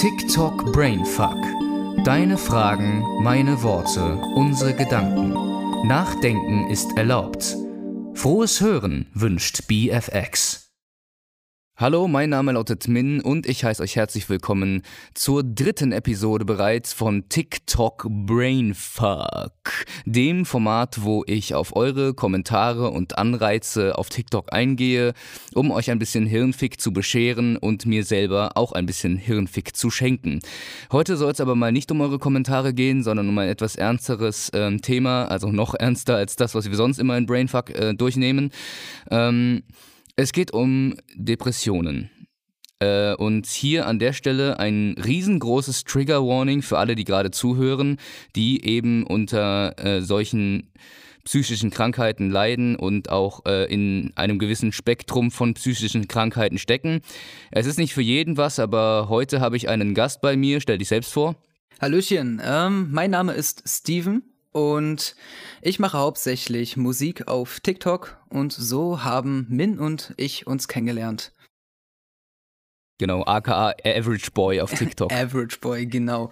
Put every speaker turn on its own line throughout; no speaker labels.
TikTok Brainfuck. Deine Fragen, meine Worte, unsere Gedanken. Nachdenken ist erlaubt. Frohes Hören wünscht BFX. Hallo, mein Name lautet Min und ich heiße euch herzlich willkommen zur dritten Episode bereits von TikTok Brainfuck, dem Format, wo ich auf eure Kommentare und Anreize auf TikTok eingehe, um euch ein bisschen Hirnfick zu bescheren und mir selber auch ein bisschen Hirnfick zu schenken. Heute soll es aber mal nicht um eure Kommentare gehen, sondern um ein etwas ernsteres äh, Thema, also noch ernster als das, was wir sonst immer in Brainfuck äh, durchnehmen. Ähm, es geht um Depressionen. Äh, und hier an der Stelle ein riesengroßes Trigger Warning für alle, die gerade zuhören, die eben unter äh, solchen psychischen Krankheiten leiden und auch äh, in einem gewissen Spektrum von psychischen Krankheiten stecken. Es ist nicht für jeden was, aber heute habe ich einen Gast bei mir. Stell dich selbst vor.
Hallöchen, ähm, mein Name ist Steven. Und ich mache hauptsächlich Musik auf TikTok und so haben Min und ich uns kennengelernt.
Genau, aka Average Boy auf TikTok.
Average Boy, genau.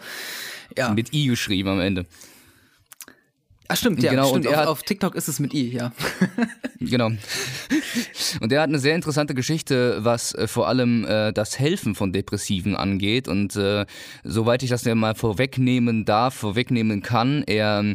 Ja. Mit I geschrieben am Ende.
Ach stimmt, ja, genau, stimmt. Und auf, auf, TikTok ist es mit I, ja.
genau. Und er hat eine sehr interessante Geschichte, was äh, vor allem äh, das Helfen von Depressiven angeht. Und äh, soweit ich das ja mal vorwegnehmen darf, vorwegnehmen kann, er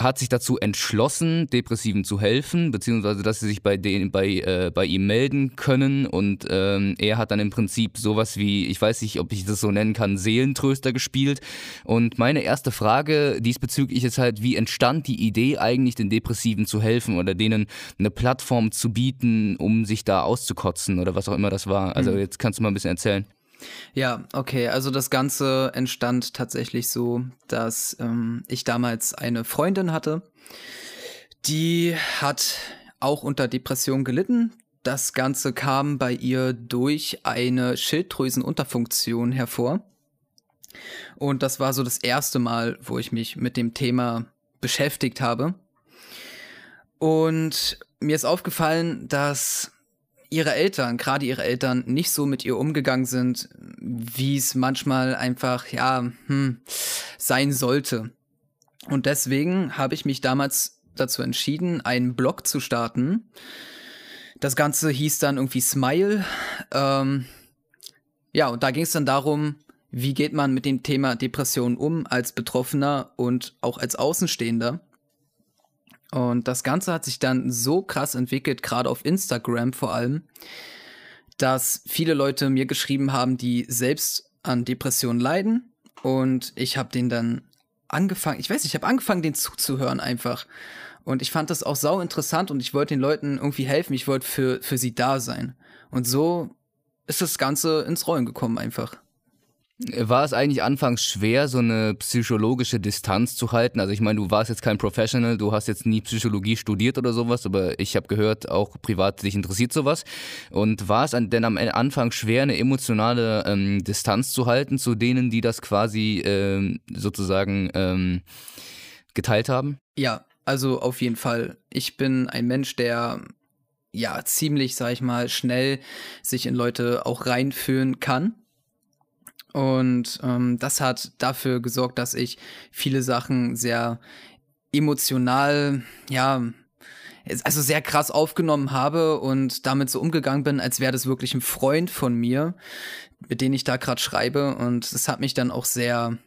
hat sich dazu entschlossen, Depressiven zu helfen, beziehungsweise dass sie sich bei, den, bei, äh, bei ihm melden können. Und ähm, er hat dann im Prinzip sowas wie, ich weiß nicht, ob ich das so nennen kann, Seelentröster gespielt. Und meine erste Frage diesbezüglich ist halt, wie entstand die Idee eigentlich, den Depressiven zu helfen oder denen eine Plattform zu bieten, um sich da auszukotzen oder was auch immer das war. Also mhm. jetzt kannst du mal ein bisschen erzählen.
Ja, okay. Also das Ganze entstand tatsächlich so, dass ähm, ich damals eine Freundin hatte, die hat auch unter Depression gelitten. Das Ganze kam bei ihr durch eine Schilddrüsenunterfunktion hervor. Und das war so das erste Mal, wo ich mich mit dem Thema beschäftigt habe. Und mir ist aufgefallen, dass ihre Eltern, gerade ihre Eltern, nicht so mit ihr umgegangen sind, wie es manchmal einfach, ja, hm, sein sollte. Und deswegen habe ich mich damals dazu entschieden, einen Blog zu starten. Das Ganze hieß dann irgendwie Smile. Ähm, ja, und da ging es dann darum, wie geht man mit dem Thema Depression um als Betroffener und auch als Außenstehender. Und das Ganze hat sich dann so krass entwickelt, gerade auf Instagram vor allem, dass viele Leute mir geschrieben haben, die selbst an Depressionen leiden. Und ich habe den dann angefangen, ich weiß nicht, ich habe angefangen, den zuzuhören einfach. Und ich fand das auch sau interessant und ich wollte den Leuten irgendwie helfen. Ich wollte für, für sie da sein. Und so ist das Ganze ins Rollen gekommen einfach.
War es eigentlich anfangs schwer, so eine psychologische Distanz zu halten? Also ich meine, du warst jetzt kein Professional, du hast jetzt nie Psychologie studiert oder sowas, aber ich habe gehört, auch privat dich interessiert sowas. Und war es denn am Anfang schwer, eine emotionale ähm, Distanz zu halten zu denen, die das quasi ähm, sozusagen ähm, geteilt haben?
Ja, also auf jeden Fall. Ich bin ein Mensch, der ja ziemlich, sag ich mal, schnell sich in Leute auch reinfühlen kann und ähm, das hat dafür gesorgt, dass ich viele Sachen sehr emotional, ja, also sehr krass aufgenommen habe und damit so umgegangen bin, als wäre das wirklich ein Freund von mir, mit dem ich da gerade schreibe. Und das hat mich dann auch sehr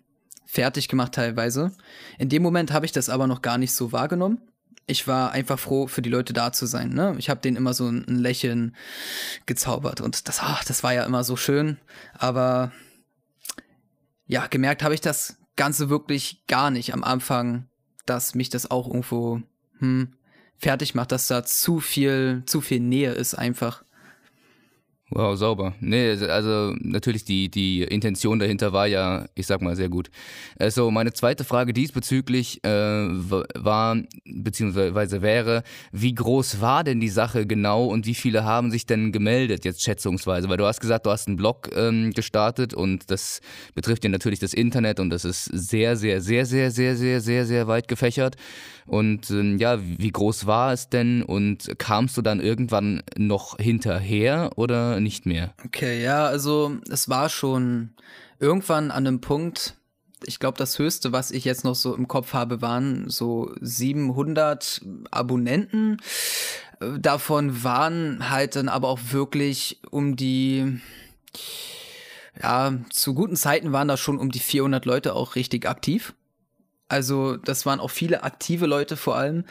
fertig gemacht teilweise. In dem Moment habe ich das aber noch gar nicht so wahrgenommen. Ich war einfach froh, für die Leute da zu sein. Ne? Ich habe denen immer so ein Lächeln gezaubert und das, ach, das war ja immer so schön. Aber ja, gemerkt habe ich das Ganze wirklich gar nicht am Anfang, dass mich das auch irgendwo hm, fertig macht, dass da zu viel, zu viel Nähe ist einfach.
Wow, sauber. Nee, also natürlich die, die Intention dahinter war ja, ich sag mal, sehr gut. Also meine zweite Frage diesbezüglich äh, war, beziehungsweise wäre, wie groß war denn die Sache genau und wie viele haben sich denn gemeldet, jetzt schätzungsweise? Weil du hast gesagt, du hast einen Blog ähm, gestartet und das betrifft ja natürlich das Internet und das ist sehr, sehr, sehr, sehr, sehr, sehr, sehr, sehr weit gefächert. Und ähm, ja, wie groß war es denn und kamst du dann irgendwann noch hinterher oder nicht mehr?
Okay, ja, also es war schon irgendwann an einem Punkt, ich glaube, das höchste, was ich jetzt noch so im Kopf habe, waren so 700 Abonnenten. Davon waren halt dann aber auch wirklich um die, ja, zu guten Zeiten waren da schon um die 400 Leute auch richtig aktiv. Also das waren auch viele aktive Leute vor allem.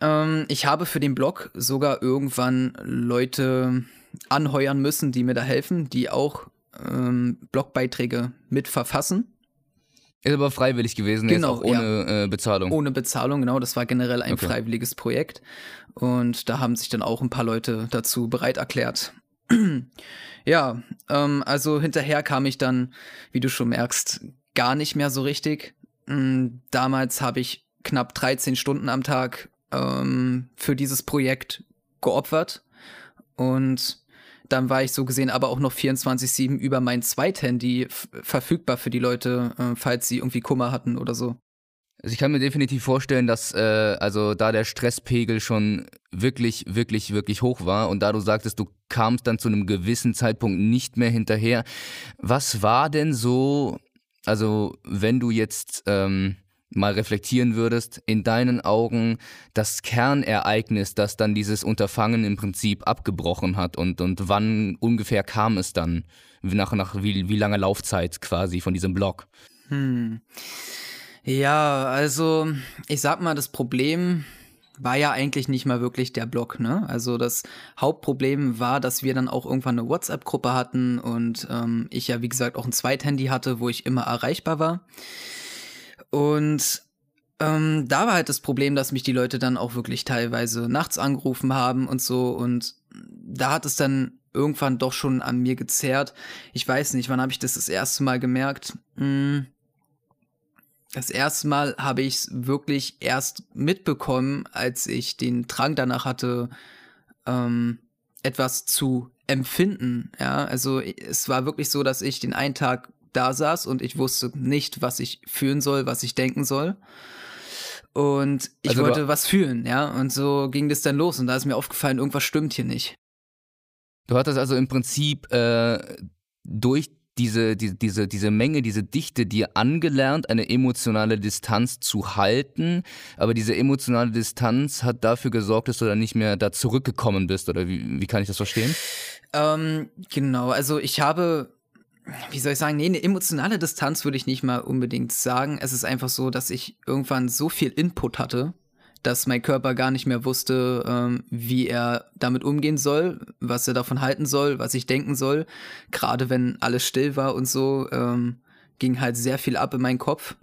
Ähm, ich habe für den Blog sogar irgendwann Leute anheuern müssen, die mir da helfen, die auch ähm, Blogbeiträge mit verfassen.
Ist aber freiwillig gewesen, genau, jetzt auch ohne ja. äh, Bezahlung.
Ohne Bezahlung, genau. Das war generell ein okay. freiwilliges Projekt. Und da haben sich dann auch ein paar Leute dazu bereit erklärt. ja, ähm, also hinterher kam ich dann, wie du schon merkst, gar nicht mehr so richtig. Ähm, damals habe ich knapp 13 Stunden am Tag ähm, für dieses Projekt geopfert. Und dann war ich so gesehen aber auch noch 24-7 über mein Zweithandy verfügbar für die Leute, äh, falls sie irgendwie Kummer hatten oder so.
Also ich kann mir definitiv vorstellen, dass äh, also da der Stresspegel schon wirklich, wirklich, wirklich hoch war und da du sagtest, du kamst dann zu einem gewissen Zeitpunkt nicht mehr hinterher. Was war denn so, also wenn du jetzt ähm, mal reflektieren würdest, in deinen Augen das Kernereignis, das dann dieses Unterfangen im Prinzip abgebrochen hat und, und wann ungefähr kam es dann? Nach, nach wie, wie langer Laufzeit quasi von diesem Blog?
Hm. Ja, also ich sag mal, das Problem war ja eigentlich nicht mal wirklich der Blog, ne? Also das Hauptproblem war, dass wir dann auch irgendwann eine WhatsApp-Gruppe hatten und ähm, ich ja, wie gesagt, auch ein Zweithandy hatte, wo ich immer erreichbar war. Und ähm, da war halt das Problem, dass mich die Leute dann auch wirklich teilweise nachts angerufen haben und so. Und da hat es dann irgendwann doch schon an mir gezerrt. Ich weiß nicht, wann habe ich das das erste Mal gemerkt? Hm. Das erste Mal habe ich es wirklich erst mitbekommen, als ich den Drang danach hatte, ähm, etwas zu empfinden. Ja, also es war wirklich so, dass ich den einen Tag da saß und ich wusste nicht, was ich fühlen soll, was ich denken soll. Und ich also wollte was fühlen, ja. Und so ging das dann los. Und da ist mir aufgefallen, irgendwas stimmt hier nicht.
Du hattest also im Prinzip äh, durch diese, die, diese, diese Menge, diese Dichte dir angelernt, eine emotionale Distanz zu halten. Aber diese emotionale Distanz hat dafür gesorgt, dass du dann nicht mehr da zurückgekommen bist. Oder wie, wie kann ich das verstehen?
Ähm, genau, also ich habe wie soll ich sagen, nee, eine emotionale Distanz würde ich nicht mal unbedingt sagen. Es ist einfach so, dass ich irgendwann so viel Input hatte, dass mein Körper gar nicht mehr wusste, ähm, wie er damit umgehen soll, was er davon halten soll, was ich denken soll. Gerade wenn alles still war und so, ähm, ging halt sehr viel ab in meinen Kopf.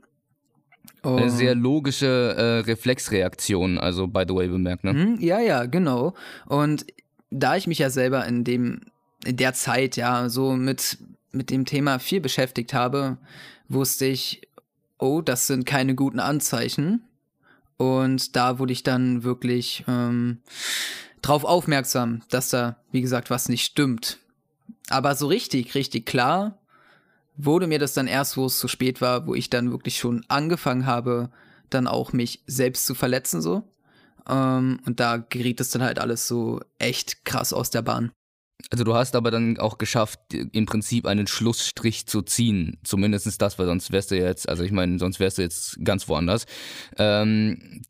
Oh. Eine sehr logische äh, Reflexreaktion, also by the way bemerkt, ne?
Mhm, ja, ja, genau. Und da ich mich ja selber in dem in der Zeit ja so mit mit dem Thema viel beschäftigt habe, wusste ich, oh, das sind keine guten Anzeichen. Und da wurde ich dann wirklich ähm, drauf aufmerksam, dass da, wie gesagt, was nicht stimmt. Aber so richtig, richtig klar wurde mir das dann erst, wo es zu spät war, wo ich dann wirklich schon angefangen habe, dann auch mich selbst zu verletzen so. Ähm, und da geriet es dann halt alles so echt krass aus der Bahn.
Also du hast aber dann auch geschafft, im Prinzip einen Schlussstrich zu ziehen. Zumindest das, weil sonst wärst du jetzt, also ich meine, sonst wärst du jetzt ganz woanders. Ähm,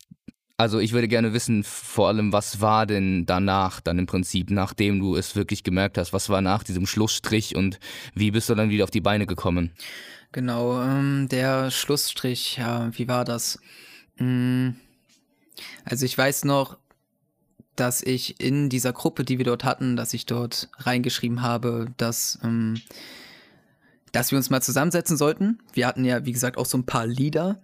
also ich würde gerne wissen, vor allem, was war denn danach, dann im Prinzip, nachdem du es wirklich gemerkt hast, was war nach diesem Schlussstrich und wie bist du dann wieder auf die Beine gekommen?
Genau, ähm, der Schlussstrich, ja, wie war das? Hm, also ich weiß noch, dass ich in dieser Gruppe, die wir dort hatten, dass ich dort reingeschrieben habe, dass, ähm, dass wir uns mal zusammensetzen sollten. Wir hatten ja, wie gesagt, auch so ein paar Lieder,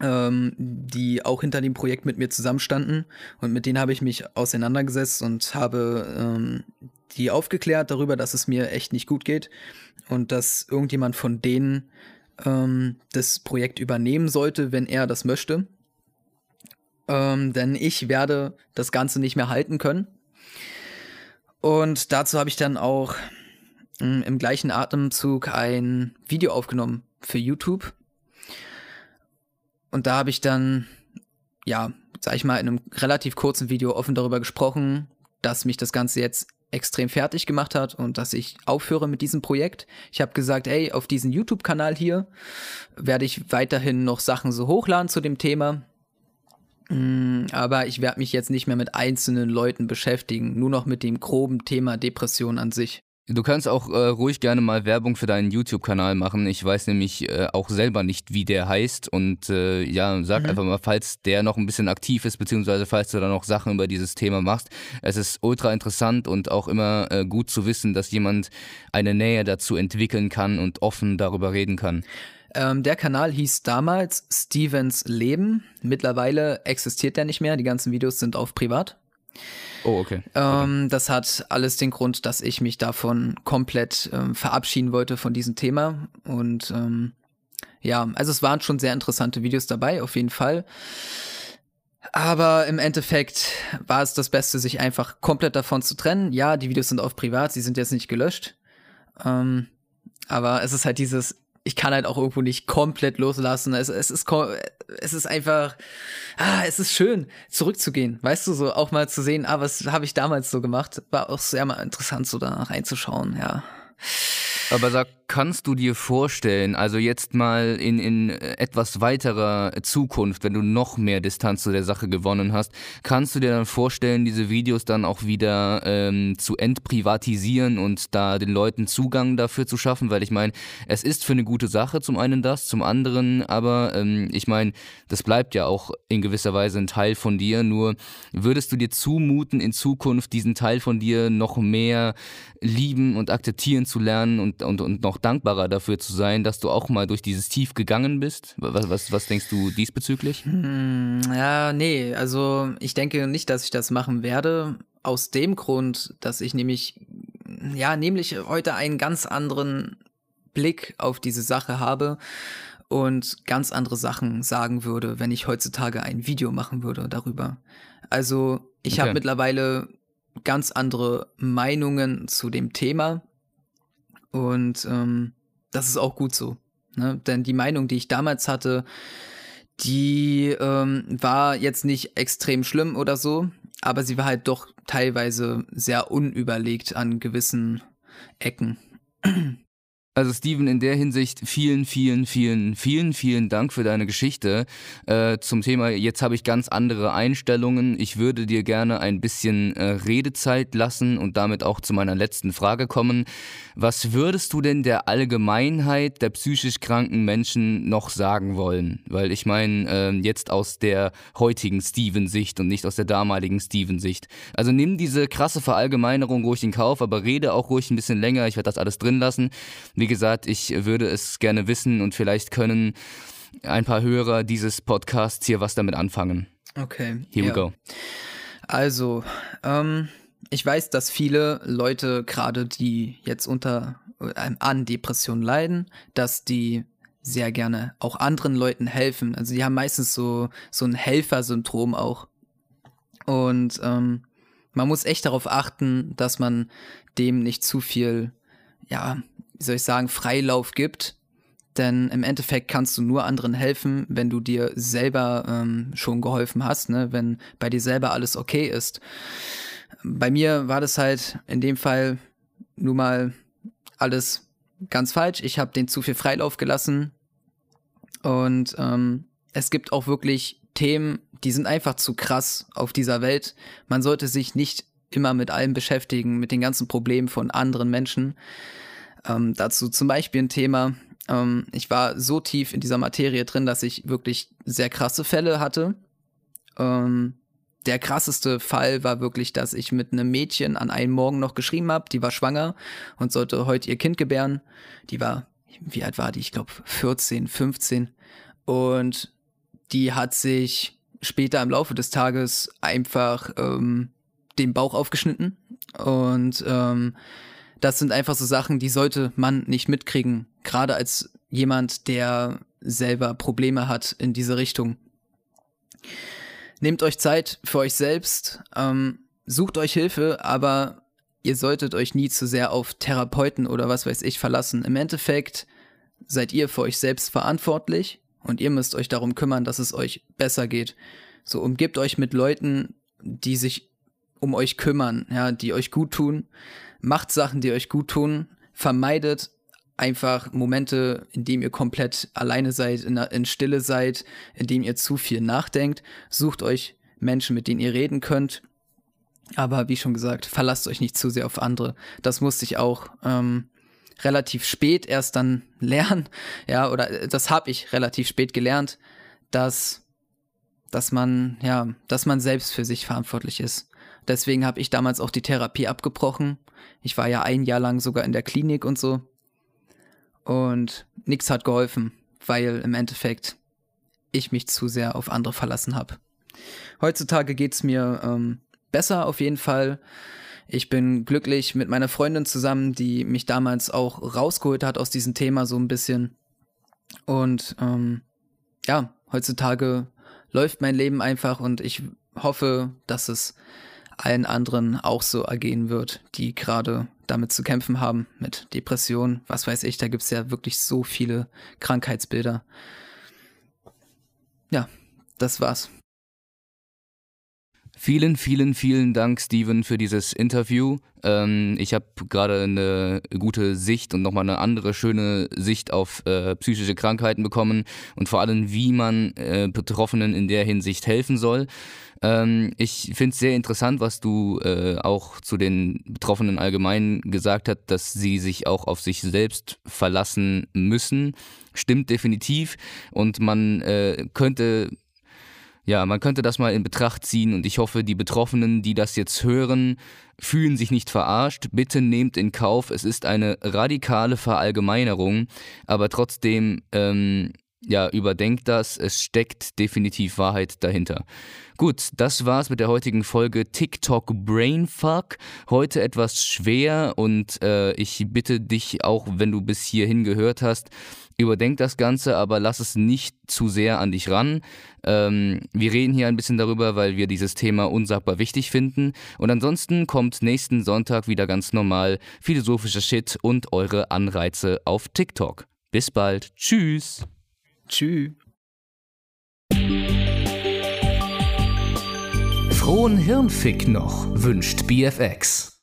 ähm, die auch hinter dem Projekt mit mir zusammenstanden. Und mit denen habe ich mich auseinandergesetzt und habe ähm, die aufgeklärt darüber, dass es mir echt nicht gut geht und dass irgendjemand von denen ähm, das Projekt übernehmen sollte, wenn er das möchte ähm, denn ich werde das Ganze nicht mehr halten können. Und dazu habe ich dann auch mh, hm, im gleichen Atemzug ein Video aufgenommen für YouTube. Und da habe ich dann, ja, sag ich mal, in einem relativ kurzen Video offen darüber gesprochen, dass mich das Ganze jetzt extrem fertig gemacht hat und dass ich aufhöre mit diesem Projekt. Ich habe gesagt, ey, auf diesen YouTube-Kanal hier werde ich weiterhin noch Sachen so hochladen zu dem Thema. Mm, aber ich werde mich jetzt nicht mehr mit einzelnen Leuten beschäftigen, nur noch mit dem groben Thema Depression an sich.
Du kannst auch äh, ruhig gerne mal Werbung für deinen YouTube-Kanal machen. Ich weiß nämlich äh, auch selber nicht, wie der heißt. Und äh, ja, sag mhm. einfach mal, falls der noch ein bisschen aktiv ist, beziehungsweise falls du da noch Sachen über dieses Thema machst. Es ist ultra interessant und auch immer äh, gut zu wissen, dass jemand eine Nähe dazu entwickeln kann und offen darüber reden kann.
Ähm, der Kanal hieß damals Stevens Leben. Mittlerweile existiert der nicht mehr. Die ganzen Videos sind auf privat.
Oh, okay.
Ähm, das hat alles den Grund, dass ich mich davon komplett ähm, verabschieden wollte von diesem Thema. Und ähm, ja, also es waren schon sehr interessante Videos dabei, auf jeden Fall. Aber im Endeffekt war es das Beste, sich einfach komplett davon zu trennen. Ja, die Videos sind auf privat, sie sind jetzt nicht gelöscht. Ähm, aber es ist halt dieses, ich kann halt auch irgendwo nicht komplett loslassen. Es, es, ist, es ist einfach, ah, es ist schön, zurückzugehen. Weißt du, so auch mal zu sehen, ah, was habe ich damals so gemacht? War auch sehr mal interessant, so da reinzuschauen, ja.
Aber sag, kannst du dir vorstellen, also jetzt mal in, in etwas weiterer Zukunft, wenn du noch mehr Distanz zu der Sache gewonnen hast, kannst du dir dann vorstellen, diese Videos dann auch wieder ähm, zu entprivatisieren und da den Leuten Zugang dafür zu schaffen? Weil ich meine, es ist für eine gute Sache zum einen das, zum anderen aber, ähm, ich meine, das bleibt ja auch in gewisser Weise ein Teil von dir. Nur würdest du dir zumuten, in Zukunft diesen Teil von dir noch mehr lieben und akzeptieren zu lernen und, und, und noch dankbarer dafür zu sein, dass du auch mal durch dieses Tief gegangen bist? Was, was, was denkst du diesbezüglich?
Hm, ja, nee, also ich denke nicht, dass ich das machen werde. Aus dem Grund, dass ich nämlich, ja, nämlich heute einen ganz anderen Blick auf diese Sache habe und ganz andere Sachen sagen würde, wenn ich heutzutage ein Video machen würde darüber. Also ich okay. habe mittlerweile ganz andere Meinungen zu dem Thema. Und ähm, das ist auch gut so. Ne? Denn die Meinung, die ich damals hatte, die ähm, war jetzt nicht extrem schlimm oder so, aber sie war halt doch teilweise sehr unüberlegt an gewissen Ecken.
Also Steven, in der Hinsicht vielen, vielen, vielen, vielen, vielen Dank für deine Geschichte äh, zum Thema. Jetzt habe ich ganz andere Einstellungen. Ich würde dir gerne ein bisschen äh, Redezeit lassen und damit auch zu meiner letzten Frage kommen. Was würdest du denn der Allgemeinheit der psychisch kranken Menschen noch sagen wollen? Weil ich meine, äh, jetzt aus der heutigen Steven-Sicht und nicht aus der damaligen Steven-Sicht. Also nimm diese krasse Verallgemeinerung ruhig in Kauf, aber rede auch ruhig ein bisschen länger. Ich werde das alles drin lassen. Wie gesagt, ich würde es gerne wissen und vielleicht können ein paar Hörer dieses Podcasts hier was damit anfangen.
Okay.
Here ja. we go.
Also, ähm, ich weiß, dass viele Leute, gerade die jetzt unter ähm, an Depressionen leiden, dass die sehr gerne auch anderen Leuten helfen. Also die haben meistens so, so ein Helfersyndrom auch. Und ähm, man muss echt darauf achten, dass man dem nicht zu viel, ja, wie soll ich sagen, Freilauf gibt. Denn im Endeffekt kannst du nur anderen helfen, wenn du dir selber ähm, schon geholfen hast, ne? wenn bei dir selber alles okay ist. Bei mir war das halt in dem Fall nun mal alles ganz falsch. Ich habe den zu viel Freilauf gelassen. Und ähm, es gibt auch wirklich Themen, die sind einfach zu krass auf dieser Welt. Man sollte sich nicht immer mit allem beschäftigen, mit den ganzen Problemen von anderen Menschen. Ähm, dazu zum Beispiel ein Thema. Ähm, ich war so tief in dieser Materie drin, dass ich wirklich sehr krasse Fälle hatte. Ähm, der krasseste Fall war wirklich, dass ich mit einem Mädchen an einem Morgen noch geschrieben habe, die war schwanger und sollte heute ihr Kind gebären. Die war, wie alt war die? Ich glaube 14, 15. Und die hat sich später im Laufe des Tages einfach ähm, den Bauch aufgeschnitten. Und ähm, das sind einfach so Sachen, die sollte man nicht mitkriegen, gerade als jemand, der selber Probleme hat in diese Richtung. Nehmt euch Zeit für euch selbst, ähm, sucht euch Hilfe, aber ihr solltet euch nie zu sehr auf Therapeuten oder was weiß ich verlassen. Im Endeffekt seid ihr für euch selbst verantwortlich und ihr müsst euch darum kümmern, dass es euch besser geht. So umgebt euch mit Leuten, die sich um euch kümmern, ja, die euch gut tun. Macht Sachen, die euch gut tun. Vermeidet einfach Momente, in denen ihr komplett alleine seid, in, in Stille seid, in denen ihr zu viel nachdenkt. Sucht euch Menschen, mit denen ihr reden könnt. Aber wie schon gesagt, verlasst euch nicht zu sehr auf andere. Das musste ich auch ähm, relativ spät erst dann lernen. Ja, oder das habe ich relativ spät gelernt, dass, dass man, ja, dass man selbst für sich verantwortlich ist. Deswegen habe ich damals auch die Therapie abgebrochen. Ich war ja ein Jahr lang sogar in der Klinik und so. Und nichts hat geholfen, weil im Endeffekt ich mich zu sehr auf andere verlassen habe. Heutzutage geht es mir ähm, besser auf jeden Fall. Ich bin glücklich mit meiner Freundin zusammen, die mich damals auch rausgeholt hat aus diesem Thema so ein bisschen. Und ähm, ja, heutzutage läuft mein Leben einfach und ich hoffe, dass es allen anderen auch so ergehen wird, die gerade damit zu kämpfen haben, mit Depressionen, was weiß ich, da gibt es ja wirklich so viele Krankheitsbilder. Ja, das war's.
Vielen, vielen, vielen Dank, Steven, für dieses Interview. Ähm, ich habe gerade eine gute Sicht und nochmal eine andere schöne Sicht auf äh, psychische Krankheiten bekommen und vor allem, wie man äh, Betroffenen in der Hinsicht helfen soll. Ähm, ich finde es sehr interessant, was du äh, auch zu den Betroffenen allgemein gesagt hast, dass sie sich auch auf sich selbst verlassen müssen. Stimmt definitiv. Und man äh, könnte ja, man könnte das mal in Betracht ziehen und ich hoffe, die Betroffenen, die das jetzt hören, fühlen sich nicht verarscht. Bitte nehmt in Kauf, es ist eine radikale Verallgemeinerung, aber trotzdem ähm, ja, überdenkt das, es steckt definitiv Wahrheit dahinter. Gut, das war's mit der heutigen Folge TikTok Brainfuck. Heute etwas schwer und äh, ich bitte dich auch, wenn du bis hierhin gehört hast, überdenk das Ganze, aber lass es nicht zu sehr an dich ran. Ähm, wir reden hier ein bisschen darüber, weil wir dieses Thema unsagbar wichtig finden. Und ansonsten kommt nächsten Sonntag wieder ganz normal philosophischer Shit und eure Anreize auf TikTok. Bis bald. Tschüss.
Tschüss.
Frohen Hirnfick noch, wünscht BFX.